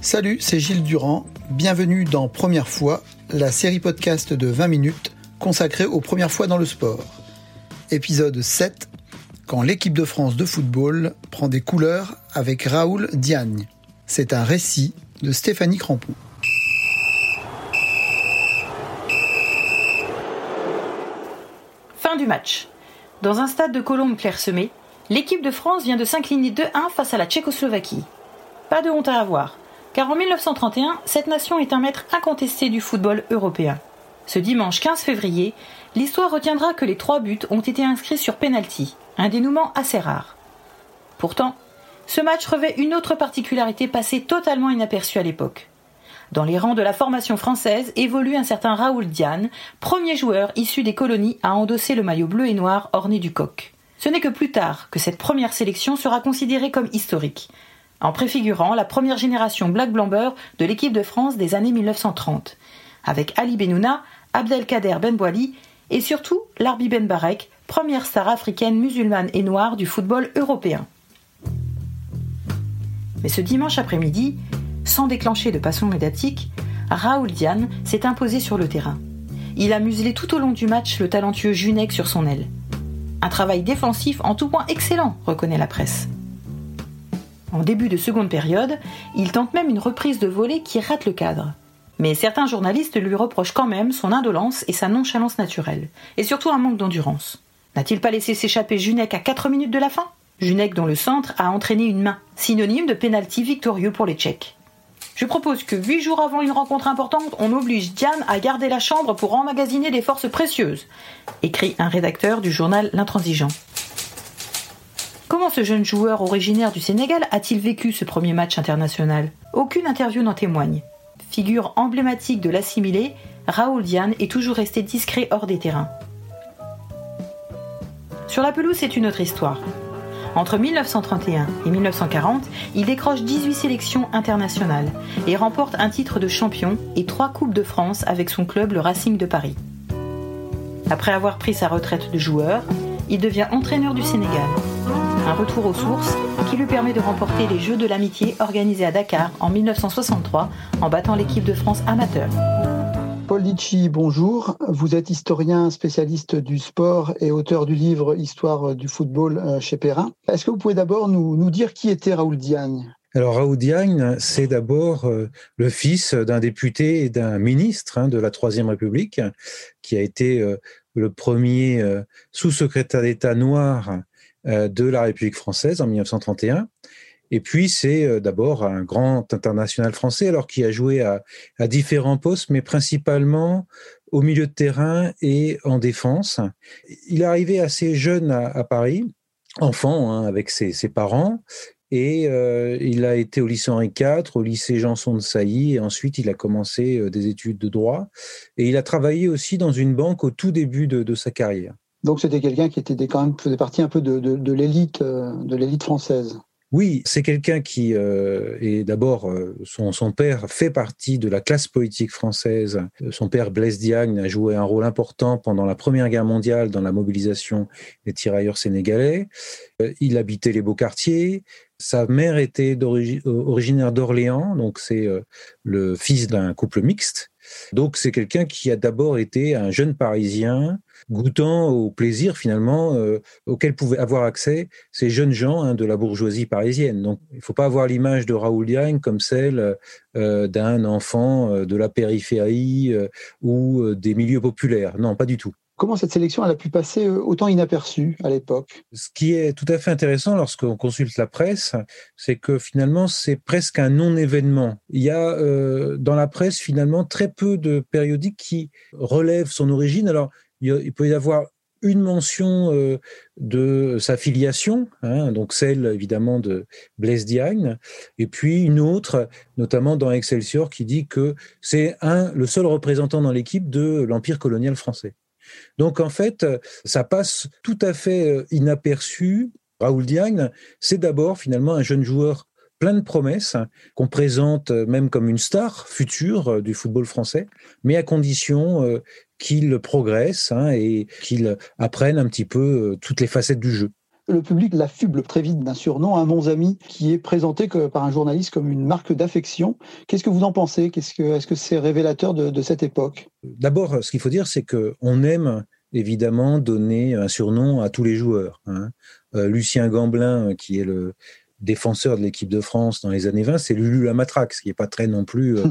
Salut, c'est Gilles Durand. Bienvenue dans Première fois, la série podcast de 20 minutes consacrée aux premières fois dans le sport. Épisode 7 quand l'équipe de France de football prend des couleurs avec Raoul Diagne. C'est un récit de Stéphanie Crampon. Fin du match. Dans un stade de Colombes clairsemé, l'équipe de France vient de s'incliner 2-1 face à la Tchécoslovaquie. Pas de honte à avoir, car en 1931, cette nation est un maître incontesté du football européen. Ce dimanche 15 février, l'histoire retiendra que les trois buts ont été inscrits sur penalty, un dénouement assez rare. Pourtant, ce match revêt une autre particularité passée totalement inaperçue à l'époque. Dans les rangs de la formation française évolue un certain Raoul Diane, premier joueur issu des colonies à endosser le maillot bleu et noir orné du coq. Ce n'est que plus tard que cette première sélection sera considérée comme historique, en préfigurant la première génération Black Blamber de l'équipe de France des années 1930, avec Ali Benouna, Abdelkader Benboili et surtout Larbi Ben Barek, première star africaine musulmane et noire du football européen. Mais ce dimanche après-midi, sans déclencher de passion médiatique, Raoul Diane s'est imposé sur le terrain. Il a muselé tout au long du match le talentueux Junek sur son aile. Un travail défensif en tout point excellent, reconnaît la presse. En début de seconde période, il tente même une reprise de volée qui rate le cadre. Mais certains journalistes lui reprochent quand même son indolence et sa nonchalance naturelle, et surtout un manque d'endurance. N'a-t-il pas laissé s'échapper Junek à 4 minutes de la fin? Junek dont le centre a entraîné une main, synonyme de pénalty victorieux pour les Tchèques. Je propose que huit jours avant une rencontre importante, on oblige Diane à garder la chambre pour emmagasiner des forces précieuses, écrit un rédacteur du journal L'Intransigeant. Comment ce jeune joueur originaire du Sénégal a-t-il vécu ce premier match international? Aucune interview n'en témoigne. Figure emblématique de l'assimilé, Raoul Diane est toujours resté discret hors des terrains. Sur la pelouse, c'est une autre histoire. Entre 1931 et 1940, il décroche 18 sélections internationales et remporte un titre de champion et trois Coupes de France avec son club le Racing de Paris. Après avoir pris sa retraite de joueur, il devient entraîneur du Sénégal. Un retour aux sources qui lui permet de remporter les Jeux de l'amitié organisés à Dakar en 1963 en battant l'équipe de France amateur. Paul Litchi, bonjour. Vous êtes historien spécialiste du sport et auteur du livre Histoire du football euh, chez Perrin. Est-ce que vous pouvez d'abord nous, nous, dire qui était Raoul Diagne? Alors Raoul Diagne, c'est d'abord euh, le fils d'un député et d'un ministre hein, de la Troisième République, qui a été euh, le premier sous-secrétaire d'État noir de la République française en 1931. Et puis, c'est euh, d'abord un grand international français, alors qui a joué à, différents postes, mais principalement au milieu de terrain et en défense. Il est arrivé assez jeune à, Paris, enfant, hein, avec ses, parents. Et euh, il a été au lycée Henri IV, au lycée Janson de Sailly, et ensuite il a commencé euh, des études de droit. Et il a travaillé aussi dans une banque au tout début de, sa carrière. Donc c'était quelqu'un qui était quand même faisait partie un peu de, de l'élite, de l'élite française. Oui, c'est quelqu'un qui euh, est d'abord, euh, son, son, père fait partie de la classe politique française. Son père, Blaise Diagne, a joué un rôle important pendant la Première Guerre mondiale dans la mobilisation des tirailleurs sénégalais. Euh, il habitait les beaux quartiers. Sa mère était originaire d'Orléans, donc c'est le fils d'un couple mixte. Donc c'est quelqu'un qui a d'abord été un jeune Parisien goûtant au plaisir finalement euh, auquel pouvaient avoir accès ces jeunes gens hein, de la bourgeoisie parisienne. Donc il ne faut pas avoir l'image de Raoul Diagne comme celle euh, d'un enfant euh, de la périphérie ou des milieux populaires. Non, pas du tout. Comment cette sélection elle a pu passer autant inaperçue à l'époque? Ce qui est tout à fait intéressant lorsqu'on consulte la presse, c'est que finalement c'est presque un non-événement. Il y a dans la presse finalement très peu de périodiques qui relèvent son origine. Alors il peut y avoir une mention euh, de sa filiation, hein, donc celle évidemment de Blaise Diagne, et puis une autre, notamment dans Excelsior, qui dit que c'est le seul représentant dans l'équipe de l'empire colonial français. Donc en fait, ça passe tout à fait euh, inaperçu. Raoul Diagne, c'est d'abord finalement un jeune joueur plein de promesses qu'on présente euh, même comme une star future du football français, mais à condition qu'il progresse hein, et qu'il apprenne un petit peu euh, toutes les facettes du jeu. Le public l'affuble très vite d'un surnom, un mon ami, qui est présenté par un journaliste comme une marque d'affection. Qu'est-ce que vous en pensez? Est-ce que c'est -ce c'est révélateur de, cette époque? D'abord, ce qu'il faut dire, c'est qu'on aime évidemment donner un surnom à tous les joueurs. Hein. Euh, Lucien Gamblin, qui est le, défenseur de l'équipe de France dans les années 20, c'est Lulu la matraque, ce qui n'est pas très non plus, euh,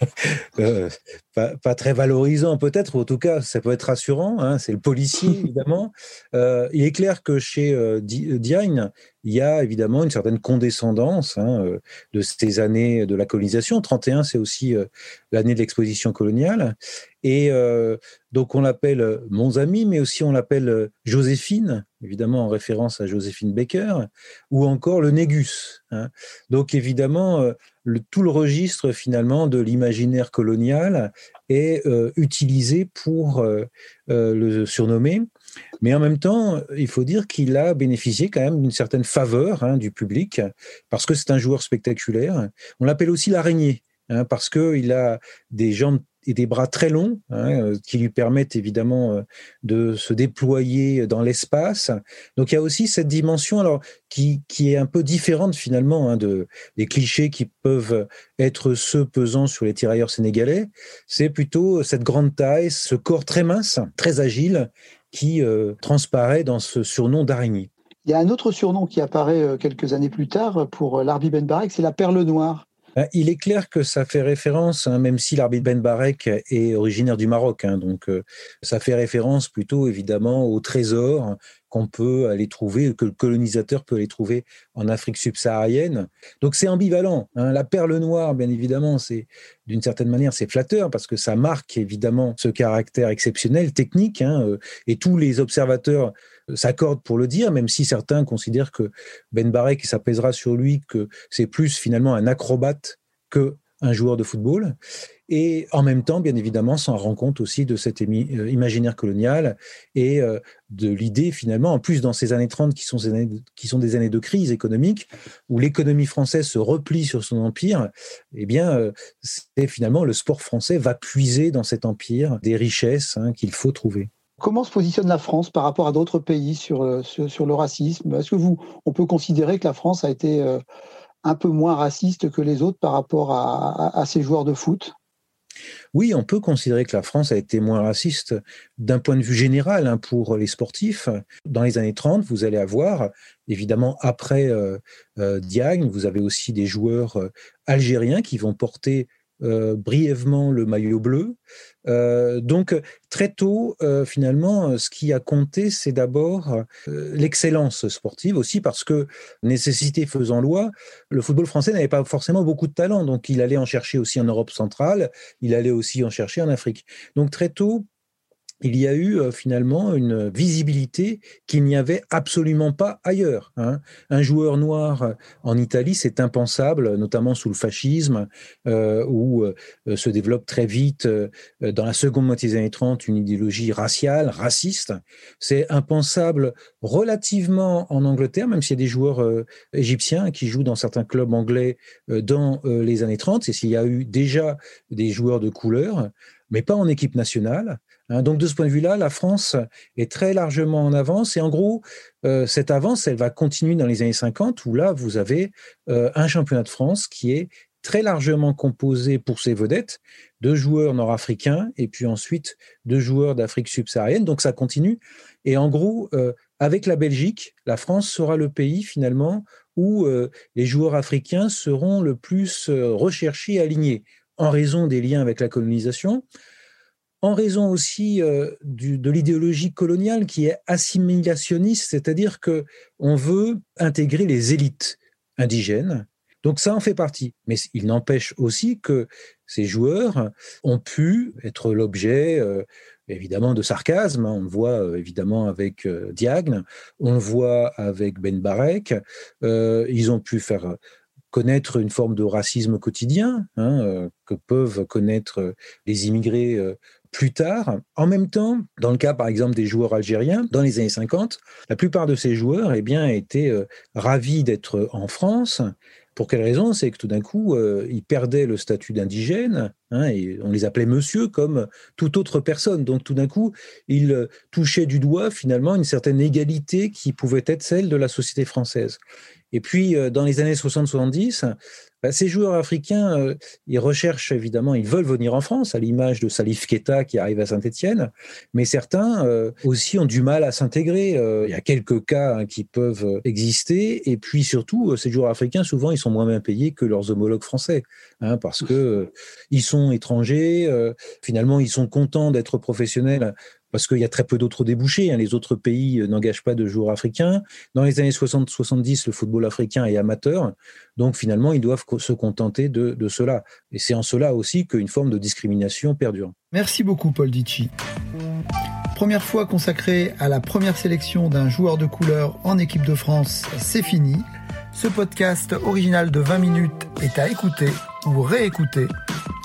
euh, pas, très valorisant peut-être, en tout cas, ça peut être rassurant. Hein, c'est le policier, évidemment. Euh, il est clair que chez Diagne, il y a évidemment une certaine condescendance hein, de ces années de la colonisation. 31, c'est aussi l'année de l'exposition coloniale. Et donc on l'appelle mon ami, mais aussi on l'appelle Joséphine, évidemment en référence à Joséphine Baker, ou encore le Négus. Hein. Donc évidemment, euh, tout le registre finalement de l'imaginaire colonial est euh, utilisé pour euh, le surnommer. Mais en même temps, il faut dire qu'il a bénéficié quand même d'une certaine faveur hein, du public, parce que c'est un joueur spectaculaire. On l'appelle aussi l'araignée. Hein, parce qu'il a des jambes et des bras très longs hein, euh, qui lui permettent évidemment euh, de se déployer dans l'espace. Donc il y a aussi cette dimension alors qui, qui est un peu différente finalement hein, de des clichés qui peuvent être ceux pesant sur les tirailleurs sénégalais. C'est plutôt cette grande taille, ce corps très mince, très agile qui euh, transparaît dans ce surnom d'araignée. Il y a un autre surnom qui apparaît quelques années plus tard pour Larbi Ben Barek, c'est la perle noire. Ben, il est clair que ça fait référence, hein, même si l'arbitre Ben Barek est originaire du Maroc, hein, donc euh, ça fait référence plutôt évidemment au trésor qu'on peut aller trouver, que le colonisateur peut aller trouver en Afrique subsaharienne. Donc c'est ambivalent. Hein. La perle noire, bien évidemment, c'est d'une certaine manière c'est flatteur parce que ça marque évidemment ce caractère exceptionnel, technique, euh, et tous les observateurs s'accordent pour le dire, même si certains considèrent que Ben Barek, ça pèsera sur lui, que c'est plus finalement un acrobate que un joueur de football. Et en même temps, bien évidemment, s'en rend compte aussi de cet euh, imaginaire colonial et euh, de l'idée finalement, en plus dans ces années 30 qui sont, des années de, qui sont des années de crise économique, où l'économie française se replie sur son empire, eh bien, euh, c'est finalement le sport français va puiser dans cet empire des richesses hein, qu'il faut trouver. Comment se positionne la France par rapport à d'autres pays sur, euh, le racisme? Est-ce que on peut considérer que la France a été euh, un peu moins raciste que les autres par rapport à, à, ses joueurs de foot? Oui, on peut considérer que la France a été moins raciste d'un point de vue général hein, pour les sportifs. Dans les années 30, vous allez avoir, évidemment, après euh, Diagne, vous avez aussi des joueurs algériens qui vont porter brièvement le maillot bleu. Euh, donc très tôt, euh, finalement, ce qui a compté, c'est d'abord euh, l'excellence sportive aussi, parce que nécessité faisant loi, le football français n'avait pas forcément beaucoup de talent, donc il allait en chercher aussi en Europe centrale, il allait aussi en chercher en Afrique. Donc très tôt, il y a eu euh, finalement une visibilité qu'il n'y avait absolument pas ailleurs. Hein. Un joueur noir euh, en Italie, c'est impensable, notamment sous le fascisme, euh, où se développe très vite, dans la seconde moitié des années 30, une idéologie raciale, raciste. C'est impensable relativement en Angleterre, même s'il y a des joueurs égyptiens qui jouent dans certains clubs anglais dans les années 30, et s'il y a eu déjà des joueurs de couleur, mais pas en équipe nationale. Hein, donc de ce point de vue-là, la France est très largement en avance et en gros, euh, cette avance, elle va continuer dans les années 50 où là, vous avez euh, un championnat de France qui est très largement composé pour ses vedettes de joueurs nord-africains et puis ensuite de joueurs d'Afrique subsaharienne. Donc ça continue. Et en gros, euh, avec la Belgique, la France sera le pays finalement où les joueurs africains seront le plus recherchés et alignés en raison des liens avec la colonisation, en raison aussi euh, de l'idéologie coloniale qui est assimilationniste, c'est-à-dire que on veut intégrer les élites indigènes. Donc ça en fait partie. Mais il n'empêche aussi que ces joueurs ont pu être l'objet euh, évidemment de sarcasme. On le voit évidemment avec Diagne, on le voit avec Ben Barek. ils ont pu faire connaître une forme de racisme quotidien hein, que peuvent connaître les immigrés plus tard. En même temps, dans le cas par exemple des joueurs algériens, dans les années 50, la plupart de ces joueurs eh bien, étaient euh, ravis d'être en France. Pour quelle raison? C'est que tout d'un coup, euh, ils perdaient le statut d'indigène, hein, et on les appelait monsieur comme toute autre personne. Donc tout d'un coup, ils euh, touchaient du doigt finalement une certaine égalité qui pouvait être celle de la société française. Et puis, dans les années 60-70, bah, ces joueurs africains, euh, ils recherchent évidemment, ils veulent venir en France, à l'image de Salif Keita qui arrive à Saint-Etienne, mais certains euh, aussi ont du mal à s'intégrer. Euh, il y a quelques cas hein, qui peuvent exister, et puis surtout, ces joueurs africains, souvent, ils sont moins bien payés que leurs homologues français, hein, parce que ils sont étrangers, finalement, ils sont contents d'être professionnels parce qu'il y a très peu d'autres débouchés. Hein. Les autres pays euh, n'engagent pas de joueurs africains. Dans les années 60-70, le football africain est amateur. Donc finalement, ils doivent se contenter de, cela. Et c'est en cela aussi qu'une forme de discrimination perdure. Merci beaucoup, Paul Dici. Première fois consacrée à la première sélection d'un joueur de couleur en équipe de France, c'est fini. Ce podcast original de 20 minutes est à écouter ou réécouter